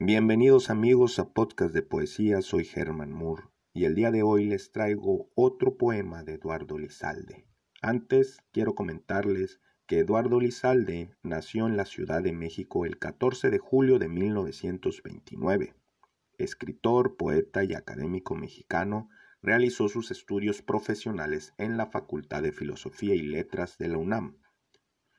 Bienvenidos amigos a Podcast de Poesía, soy Germán Moore y el día de hoy les traigo otro poema de Eduardo Lizalde. Antes quiero comentarles que Eduardo Lizalde nació en la Ciudad de México el 14 de julio de 1929. Escritor, poeta y académico mexicano, realizó sus estudios profesionales en la Facultad de Filosofía y Letras de la UNAM.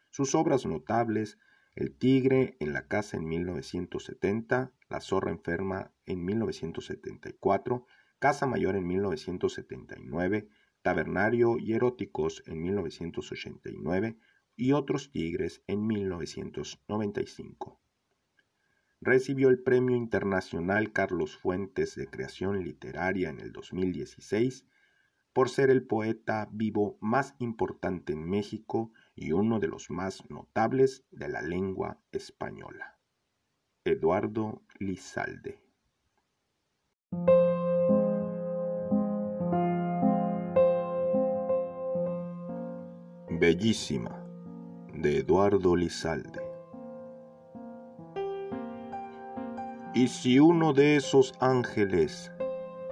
Sus obras notables el Tigre en la casa en 1970, La Zorra Enferma en 1974, Casa Mayor en 1979, Tabernario y Eróticos en 1989 y Otros Tigres en 1995. Recibió el Premio Internacional Carlos Fuentes de Creación Literaria en el 2016 por ser el poeta vivo más importante en México y uno de los más notables de la lengua española. Eduardo Lizalde. Bellísima, de Eduardo Lizalde. Y si uno de esos ángeles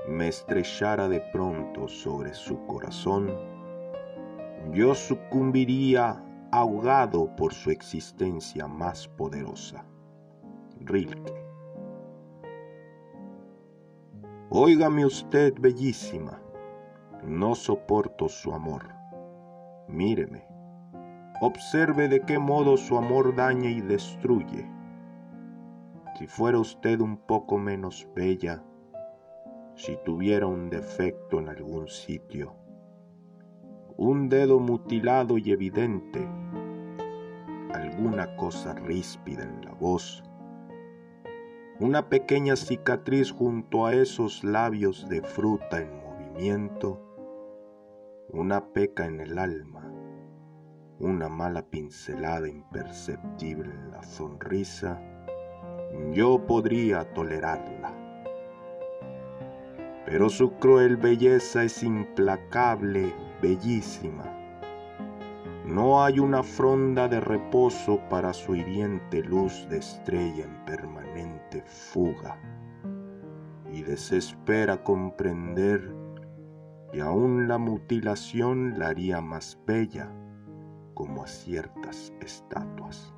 me estrellara de pronto sobre su corazón, yo sucumbiría ahogado por su existencia más poderosa. Rilke. Óigame usted, bellísima, no soporto su amor. Míreme, observe de qué modo su amor daña y destruye. Si fuera usted un poco menos bella, si tuviera un defecto en algún sitio, un dedo mutilado y evidente, alguna cosa ríspida en la voz, una pequeña cicatriz junto a esos labios de fruta en movimiento, una peca en el alma, una mala pincelada imperceptible en la sonrisa, yo podría tolerarla. Pero su cruel belleza es implacable, bellísima. No hay una fronda de reposo para su hiriente luz de estrella en permanente fuga, y desespera comprender que aún la mutilación la haría más bella como a ciertas estatuas.